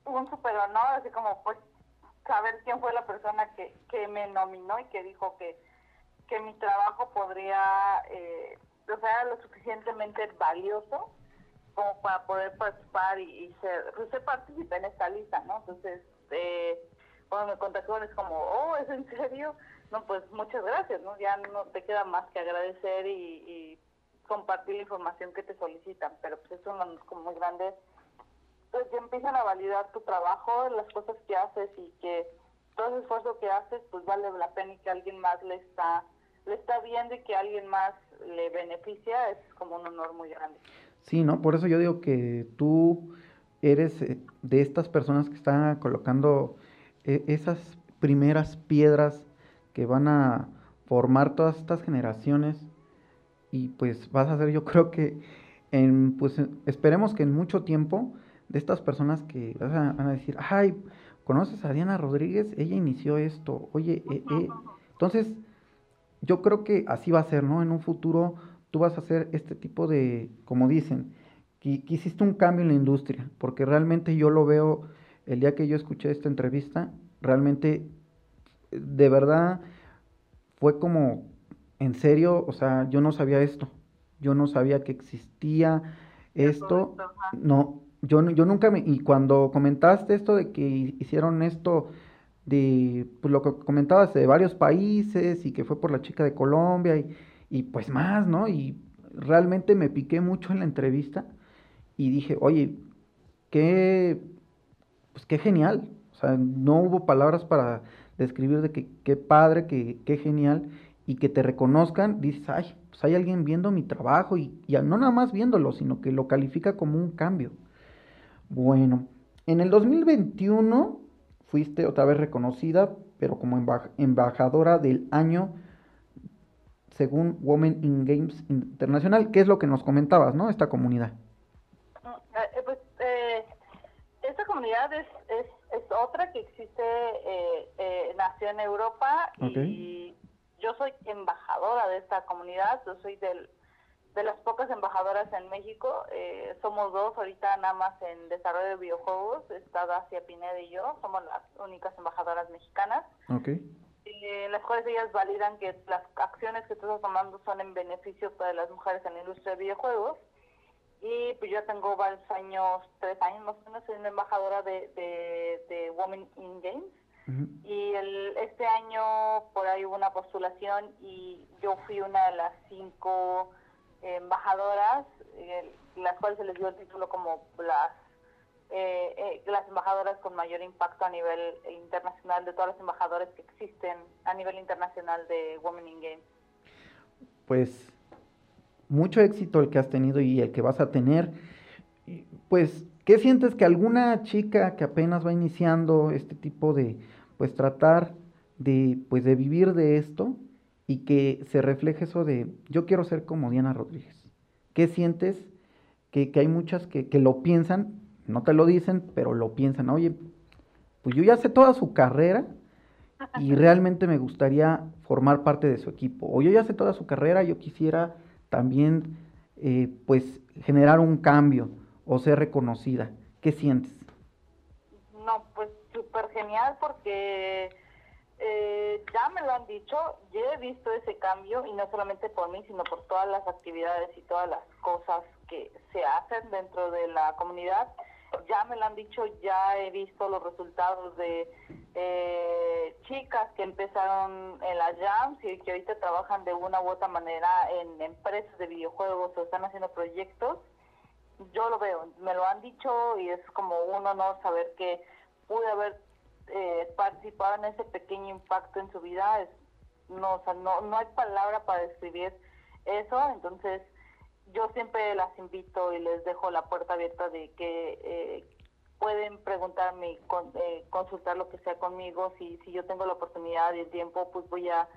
un super honor, así como pues saber quién fue la persona que, que me nominó y que dijo que, que mi trabajo podría, eh, o sea, lo suficientemente valioso como para poder participar y, ser, pues, ser en esta lista, ¿no? Entonces, eh, cuando me contactó es como, oh, ¿es en serio? No, pues muchas gracias, ¿no? Ya no te queda más que agradecer y compartir la información que te solicitan, pero pues es uno como muy grande pues ya empiezan a validar tu trabajo, las cosas que haces y que todo el esfuerzo que haces pues vale la pena y que alguien más le está le está viendo y que alguien más le beneficia es como un honor muy grande. Sí, ¿no? Por eso yo digo que tú eres eh, de estas personas que están colocando eh, esas primeras piedras que van a formar todas estas generaciones y pues vas a ser yo creo que en pues esperemos que en mucho tiempo de estas personas que van a decir, ay, ¿conoces a Diana Rodríguez? Ella inició esto. Oye, eh, eh". entonces yo creo que así va a ser, ¿no? En un futuro tú vas a hacer este tipo de, como dicen, que, hiciste un cambio en la industria, porque realmente yo lo veo, el día que yo escuché esta entrevista, realmente, de verdad, fue como, en serio, o sea, yo no sabía esto, yo no sabía que existía esto, no, yo, yo nunca me, y cuando comentaste esto de que hicieron esto, de pues, lo que comentabas de varios países y que fue por la chica de Colombia y, y pues más, ¿no? Y realmente me piqué mucho en la entrevista y dije, oye, qué, pues qué genial. O sea, no hubo palabras para describir de que qué padre, que qué genial y que te reconozcan. Dices, ay, pues hay alguien viendo mi trabajo y, y no nada más viéndolo, sino que lo califica como un cambio. Bueno, en el 2021 fuiste otra vez reconocida, pero como embajadora del año según Women in Games Internacional, ¿Qué es lo que nos comentabas, ¿no? Esta comunidad. Mm, eh, pues, eh, esta comunidad es, es, es, otra que existe, eh, nació en Europa y yo soy embajadora de esta comunidad, yo soy del de las pocas embajadoras en México, eh, somos dos ahorita nada más en desarrollo de videojuegos, está Dacia Pineda y yo, somos las únicas embajadoras mexicanas. Okay. Eh, las cuales ellas validan que las acciones que estás tomando son en beneficio para las mujeres en la industria de videojuegos. Y pues yo tengo varios años, tres años más o menos, soy una embajadora de, de, de Women in Games. Y el, este año por ahí hubo una postulación y yo fui una de las cinco embajadoras, eh, las cuales se les dio el título como las eh, eh, las embajadoras con mayor impacto a nivel internacional de todas las embajadoras que existen a nivel internacional de Women in Games. Pues mucho éxito el que has tenido y el que vas a tener. Pues, ¿qué sientes que alguna chica que apenas va iniciando este tipo de, pues tratar de, pues de vivir de esto, y que se refleje eso de yo quiero ser como Diana Rodríguez. ¿Qué sientes? Que, hay muchas que, lo piensan, no te lo dicen, pero lo piensan, oye, pues yo ya sé toda su carrera y realmente me gustaría formar parte de su equipo. O yo ya sé toda su carrera, yo quisiera también eh, pues generar un cambio o ser reconocida. ¿Qué sientes? No, pues súper genial porque eh, ya me lo han dicho, ya he visto ese cambio y no solamente por mí, sino por todas las actividades y todas las cosas que se hacen dentro de la comunidad. Ya me lo han dicho, ya he visto los resultados de eh, chicas que empezaron en las jams y que ahorita trabajan de una u otra manera en empresas de videojuegos o están haciendo proyectos. Yo lo veo, me lo han dicho y es como un honor saber que pude haber eh, participado en ese pequeño impacto en su vida. Es, no, o sea, no, no hay palabra para describir eso, entonces yo siempre las invito y les dejo la puerta abierta de que eh, pueden preguntarme y eh, consultar lo que sea conmigo. Si, si yo tengo la oportunidad y el tiempo, pues voy a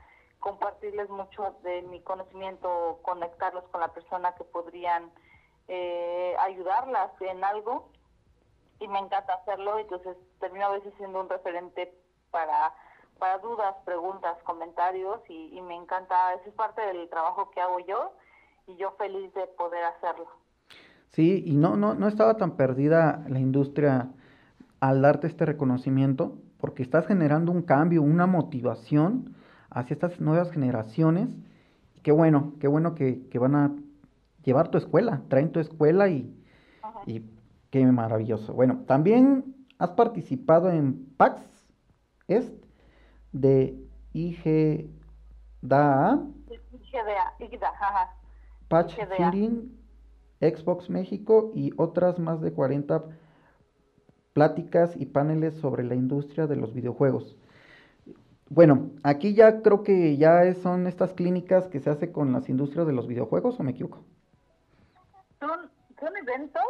compartirles mucho de mi conocimiento, conectarlos con la persona que podrían eh, ayudarlas en algo. Y me encanta hacerlo, entonces termino a veces siendo un referente para, para dudas, preguntas, comentarios y, y me encanta, eso es parte del trabajo que hago yo y yo feliz de poder hacerlo. Sí, y no, no, no estaba tan perdida la industria al darte este reconocimiento, porque estás generando un cambio, una motivación hacia estas nuevas generaciones. Qué bueno, qué bueno que, que van a llevar tu escuela, traen tu escuela y, y, qué maravilloso. Bueno, también has participado en PAX Est de IGDA. IGDA. Patch Hearing, Xbox México y otras más de 40 pláticas y paneles sobre la industria de los videojuegos. Bueno, aquí ya creo que ya son estas clínicas que se hace con las industrias de los videojuegos, ¿o me equivoco? Son, son eventos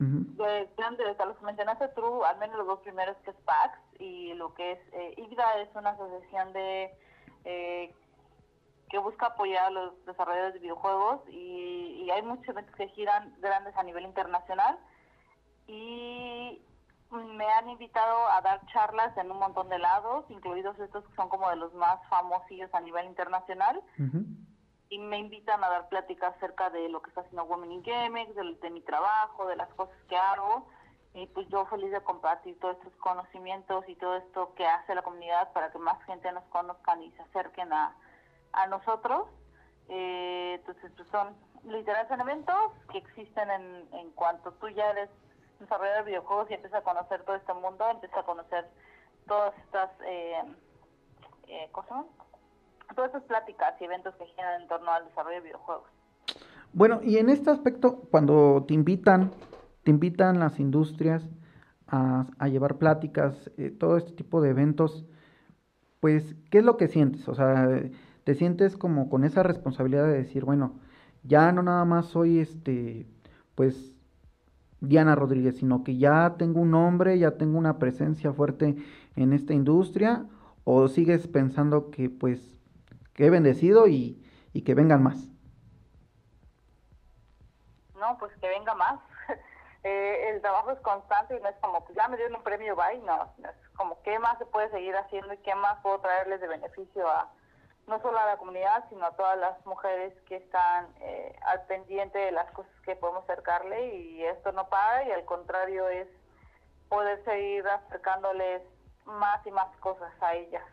de grandes, los mencionaste tú, al menos los dos primeros que es PAX y lo que es eh, IGDA es una asociación de eh, que busca apoyar a los desarrolladores de videojuegos y, hay muchos eventos que giran grandes a nivel internacional y me han invitado a dar charlas en un montón de lados, incluidos estos que son como de los más famosillos a nivel internacional. Y me invitan a dar pláticas acerca de lo que está haciendo Women in Gamex, de, de mi trabajo, de las cosas que hago. Y pues yo feliz de compartir todos estos conocimientos y todo esto que hace la comunidad para que más gente nos conozcan y se acerquen a, a nosotros. Eh, entonces, pues son literal son eventos que existen en, en cuanto tú ya eres desarrollador de videojuegos y empiezas a conocer todo este mundo, empiezas a conocer todas estas eh, eh, cosas, todas estas pláticas y eventos que giran en torno al desarrollo de videojuegos. Bueno, y en este aspecto, cuando te invitan, te invitan las industrias a, a llevar pláticas, eh, todo este tipo de eventos, pues, ¿qué es lo que sientes? O sea, te sientes como con esa responsabilidad de decir, bueno, ya no nada más soy este, pues, Diana Rodríguez, sino que ya tengo un nombre, ya tengo una presencia fuerte en esta industria, o sigues pensando que pues que he bendecido y, y que vengan más? No, pues que venga más. eh, el trabajo es constante y no es como, pues ya me dieron un premio, bye, no, es como qué más se puede seguir haciendo y qué más puedo traerles de beneficio a, no solo a la comunidad, sino a todas las mujeres que están eh, al pendiente de las cosas que podemos acercarle y esto no para y al contrario es poder seguir acercándoles más y más cosas a ellas.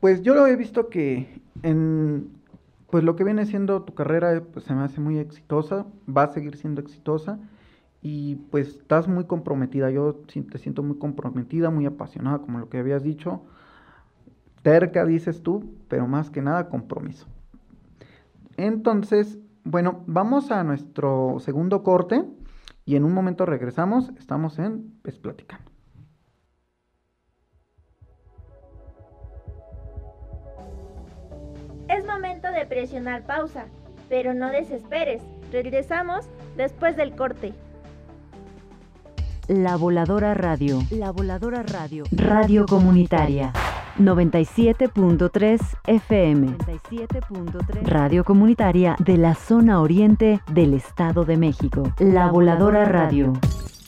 Pues yo lo he visto que en pues lo que viene siendo tu carrera pues se me hace muy exitosa, va a seguir siendo exitosa y pues estás muy comprometida, yo te siento muy comprometida, muy apasionada como lo que habías dicho Terca, dices tú, pero más que nada compromiso. Entonces, bueno, vamos a nuestro segundo corte y en un momento regresamos. Estamos en Platicando. Es momento de presionar pausa, pero no desesperes. Regresamos después del corte. La Voladora Radio. La Voladora Radio. Radio Comunitaria. 97.3 FM. 97.3 Radio Comunitaria de la zona oriente del Estado de México. La Voladora Radio.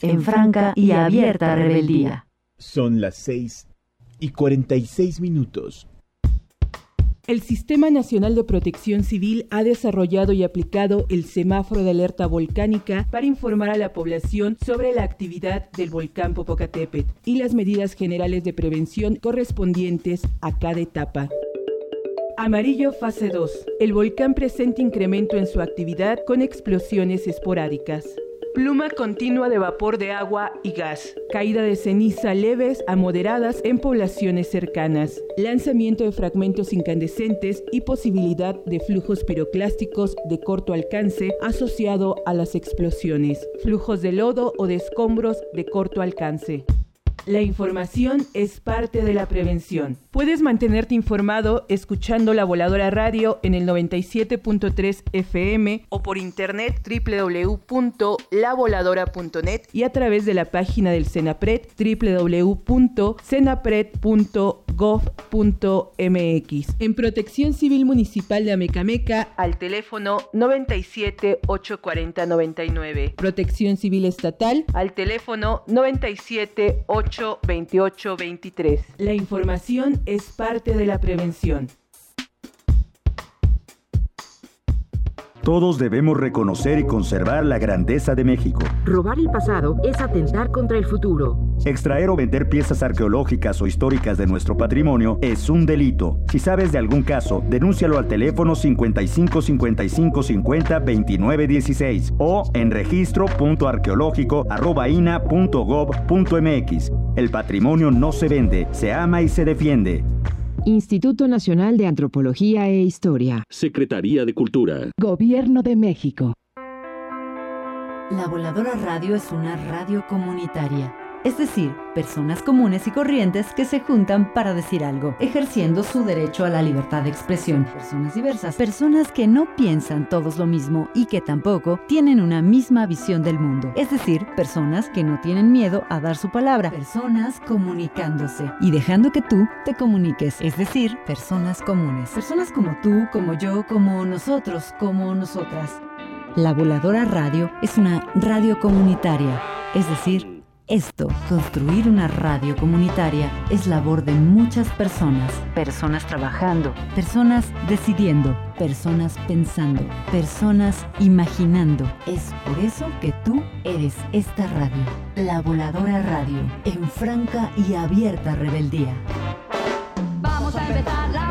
En franca y abierta rebeldía. Son las 6 y 46 minutos. El Sistema Nacional de Protección Civil ha desarrollado y aplicado el semáforo de alerta volcánica para informar a la población sobre la actividad del volcán Popocatépetl y las medidas generales de prevención correspondientes a cada etapa. Amarillo fase 2. El volcán presenta incremento en su actividad con explosiones esporádicas. Pluma continua de vapor de agua y gas. Caída de ceniza leves a moderadas en poblaciones cercanas. Lanzamiento de fragmentos incandescentes y posibilidad de flujos piroclásticos de corto alcance asociado a las explosiones. Flujos de lodo o de escombros de corto alcance. La información es parte de la prevención. Puedes mantenerte informado escuchando La Voladora Radio en el 97.3 FM o por internet www.lavoladora.net y a través de la página del Senapred www.senapred.gov.mx. En Protección Civil Municipal de Amecameca al teléfono 97 840 99. Protección Civil Estatal al teléfono 97 828 23. La información es parte de la prevención. Todos debemos reconocer y conservar la grandeza de México. Robar el pasado es atentar contra el futuro. Extraer o vender piezas arqueológicas o históricas de nuestro patrimonio es un delito. Si sabes de algún caso, denúncialo al teléfono 55 55 50 29 16 o en registro.arqueológico.ina.gov.mx. El patrimonio no se vende, se ama y se defiende. Instituto Nacional de Antropología e Historia. Secretaría de Cultura. Gobierno de México. La Voladora Radio es una radio comunitaria es decir, personas comunes y corrientes que se juntan para decir algo, ejerciendo su derecho a la libertad de expresión. Personas diversas, personas que no piensan todos lo mismo y que tampoco tienen una misma visión del mundo. Es decir, personas que no tienen miedo a dar su palabra, personas comunicándose y dejando que tú te comuniques, es decir, personas comunes. Personas como tú, como yo, como nosotros, como nosotras. La Voladora Radio es una radio comunitaria, es decir, esto, construir una radio comunitaria, es labor de muchas personas. Personas trabajando, personas decidiendo, personas pensando, personas imaginando. Es por eso que tú eres esta radio, la voladora radio, en franca y abierta rebeldía. Vamos a empezar la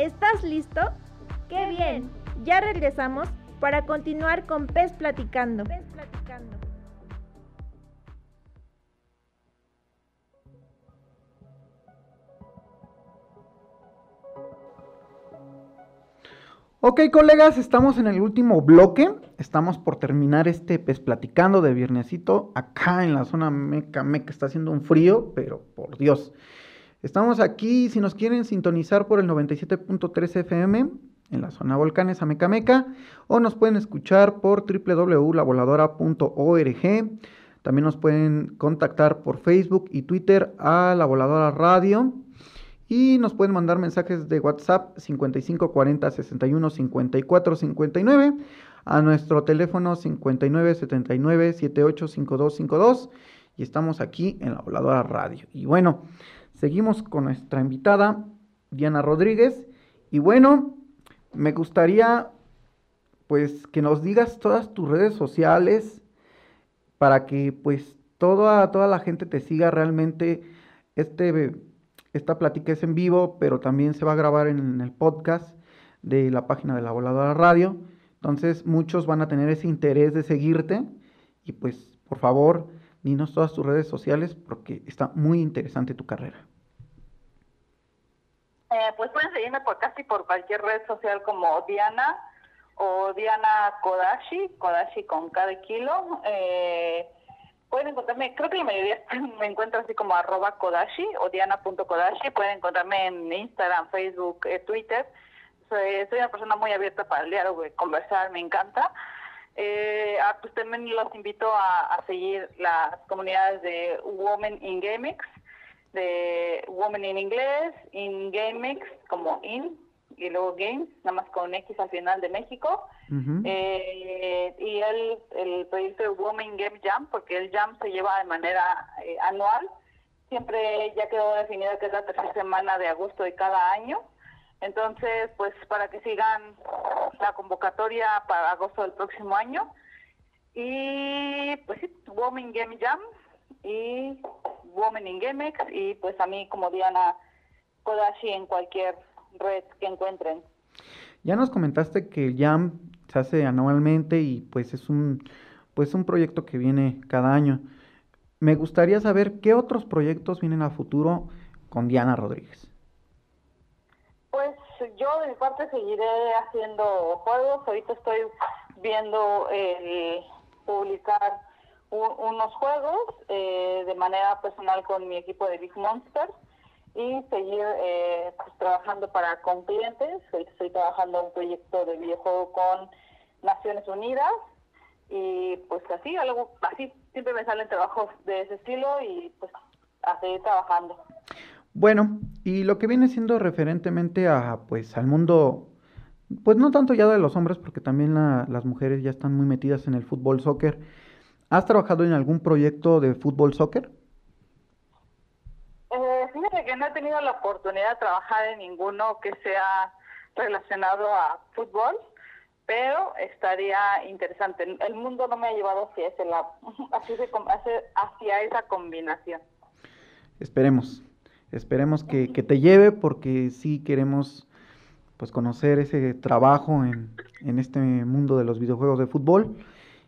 ¿Estás listo? ¡Qué bien! Ya regresamos para continuar con Pez Platicando. Pez Platicando. Ok, colegas, estamos en el último bloque. Estamos por terminar este pez platicando de viernesito. Acá en la zona meca, meca está haciendo un frío, pero por Dios. Estamos aquí, si nos quieren sintonizar por el 97.3 FM en la zona Volcanes Amecameca o nos pueden escuchar por www.lavoladora.org. También nos pueden contactar por Facebook y Twitter a La Voladora Radio y nos pueden mandar mensajes de WhatsApp 55 40 61 54 59 a nuestro teléfono 59 79 78 52 52 y estamos aquí en La Voladora Radio. Y bueno, Seguimos con nuestra invitada, Diana Rodríguez. Y bueno, me gustaría pues que nos digas todas tus redes sociales para que pues toda, toda la gente te siga realmente. Este, esta plática es en vivo, pero también se va a grabar en el podcast de la página de la Voladora Radio. Entonces muchos van a tener ese interés de seguirte y pues por favor, dinos todas tus redes sociales porque está muy interesante tu carrera. Eh, pues pueden seguirme por casi por cualquier red social como Diana o Diana Kodashi, Kodashi con cada kilo. Eh, pueden encontrarme, creo que la mayoría me encuentran así como arroba Kodashi o diana.kodashi. Pueden encontrarme en Instagram, Facebook, eh, Twitter. Soy, soy, una persona muy abierta para el diálogo y conversar, me encanta. Eh, ah, pues también los invito a, seguir las comunidades de Women in GameX de Woman in inglés, in GameX como in, y luego Games, nada más con X al final de México. eh, y el, el proyecto de Women Game Jam, porque el Jam se lleva de manera eh, anual. Siempre ya quedó definido que es la tercera semana de agosto de cada año. Entonces, pues para que sigan la convocatoria para agosto del próximo año. Y pues sí, Women Game Jam y Women in GameX y pues a mí como Diana Kodashi en cualquier red que encuentren. Ya nos comentaste que el Jam se hace anualmente y pues es un pues un proyecto que viene cada año. Me gustaría saber qué otros proyectos vienen a futuro con Diana Rodríguez. Pues yo de mi parte seguiré haciendo juegos. Ahorita estoy viendo el publicar unos juegos eh, de manera personal con mi equipo de Big Monster y seguir eh, pues, trabajando para con clientes. Estoy trabajando un proyecto de videojuego con Naciones Unidas y pues así, algo así siempre me salen trabajos de ese estilo y pues a seguir trabajando. Bueno, y lo que viene siendo referentemente a pues al mundo pues no tanto ya de los hombres porque también las mujeres ya están muy metidas en el fútbol soccer. ¿Has trabajado en algún proyecto de fútbol soccer? Eh, fíjate que no he tenido la oportunidad de trabajar en ninguno que sea relacionado a fútbol, pero estaría interesante. El mundo no me ha llevado hacia ese lado, hacia esa combinación. Esperemos, esperemos que, te lleve porque sí queremos pues conocer ese trabajo en, en este mundo de los videojuegos de fútbol.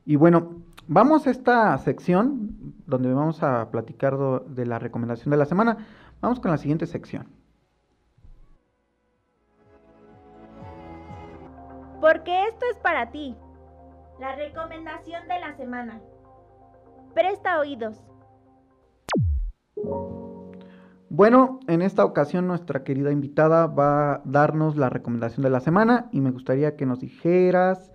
Y bueno, Vamos a esta sección donde vamos a platicar de la recomendación de la semana. Vamos con la siguiente sección. Porque esto es para ti. La recomendación de la semana. Presta oídos. Bueno, en esta ocasión nuestra querida invitada va a darnos la recomendación de la semana y me gustaría que nos dijeras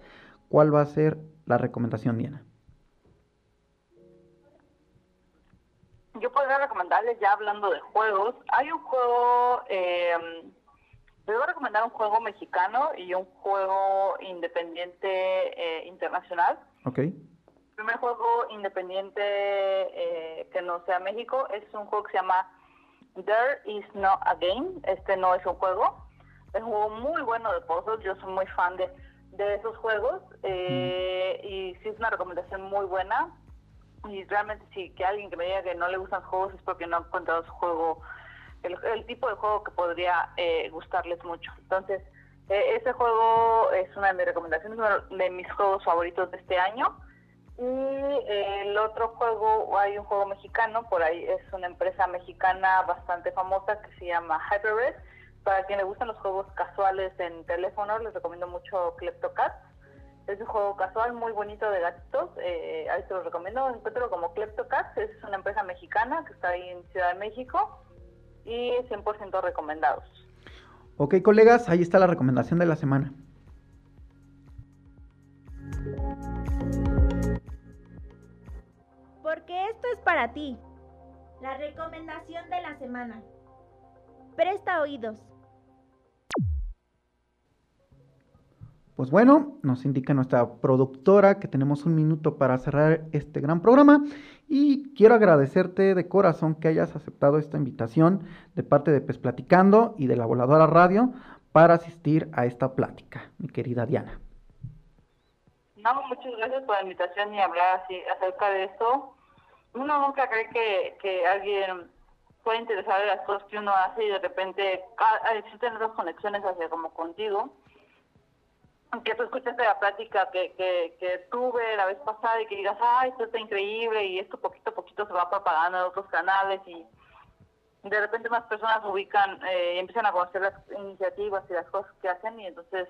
cuál va a ser la recomendación, Diana. Podría recomendarles ya hablando de juegos. Hay un juego, eh, les voy a recomendar un juego mexicano y un juego independiente eh, internacional. Ok. El primer juego independiente eh, que no sea México es un juego que se llama There is no a game. Este no es un juego. Es un juego muy bueno de pozos. Yo soy muy fan de, de esos juegos. Eh, y sí es una recomendación muy buena y realmente si que alguien que me diga que no le gustan juegos es porque no ha encontrado su juego, el, tipo de juego que podría eh, gustarles mucho. Entonces, eh, ese juego es una de mis recomendaciones, uno de mis juegos favoritos de este año. Y el otro juego, hay un juego mexicano, por ahí es una empresa mexicana bastante famosa que se llama HyperRed. Para quien le gustan los juegos casuales en teléfono, les recomiendo mucho Kleptocat es un juego casual muy bonito de gatitos. Eh, ahí se lo recomiendo. Encuentro como Kleptocats. Es una empresa mexicana que está ahí en Ciudad de México. Y 100% recomendados. Ok, colegas, ahí está la recomendación de la semana. Porque esto es para ti. La recomendación de la semana. Presta oídos. Pues bueno, nos indica nuestra productora que tenemos un minuto para cerrar este gran programa y quiero agradecerte de corazón que hayas aceptado esta invitación de parte de Pes Platicando y de la Voladora Radio para asistir a esta plática, mi querida Diana. No, muchas gracias por la invitación y hablar así acerca de esto. Uno nunca cree que, que alguien puede interesar en las cosas que uno hace y de repente existen otras conexiones hacia como contigo que tú escuchaste la plática que, que, tuve la vez pasada y que digas, ay, esto está increíble y esto poquito a poquito se va propagando en otros canales y de repente más personas ubican eh, y empiezan a conocer las iniciativas y las cosas que hacen y entonces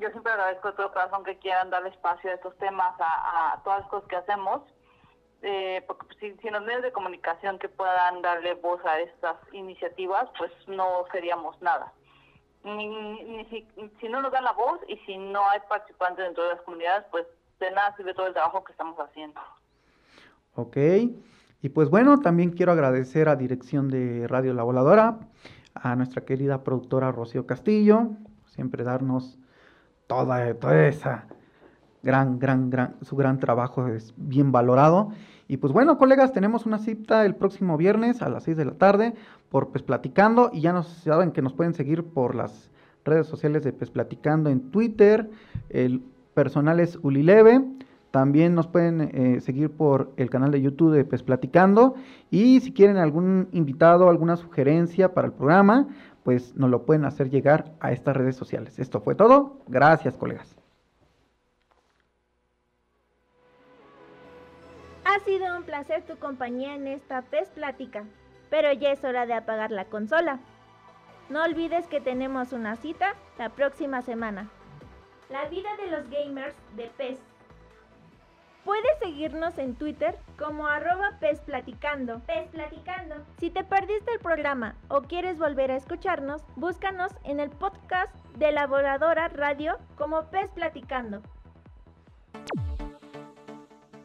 yo siempre agradezco de todo corazón que quieran darle espacio a estos temas, a, todas las cosas que hacemos, eh, porque pues, si, si los medios de comunicación que puedan darle voz a estas iniciativas, pues no seríamos nada ni, si, no nos dan la voz y si no hay participantes dentro de las comunidades, pues de nada sirve todo el trabajo que estamos haciendo. Ok, y pues bueno, también quiero agradecer a dirección de Radio La Voladora, a nuestra querida productora Rocío Castillo, siempre darnos toda, toda esa gran, gran, gran, su gran trabajo es bien valorado. Y pues bueno, colegas, tenemos una cita el próximo viernes a las 6 de la tarde por Pues Platicando y ya nos saben que nos pueden seguir por las redes sociales de Pues Platicando en Twitter, el personal es Ulileve, también nos pueden eh, seguir por el canal de YouTube de Pues Platicando y si quieren algún invitado, alguna sugerencia para el programa, pues nos lo pueden hacer llegar a estas redes sociales. Esto fue todo. Gracias, colegas. Ha sido un placer tu compañía en esta PES Plática, pero ya es hora de apagar la consola. No olvides que tenemos una cita la próxima semana. La vida de los gamers de PES. Puedes seguirnos en Twitter como arroba PES Platicando. PES Platicando. Si te perdiste el programa o quieres volver a escucharnos, búscanos en el podcast de la Voladora Radio como PES Platicando.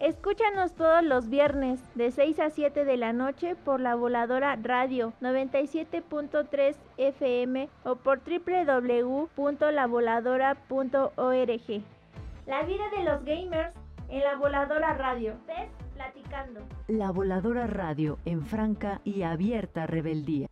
Escúchanos todos los viernes de 6 a 7 de la noche por la voladora radio 97.3 FM o por www.lavoladora.org. La vida de los gamers en la voladora radio. PES platicando. La voladora radio en franca y abierta rebeldía.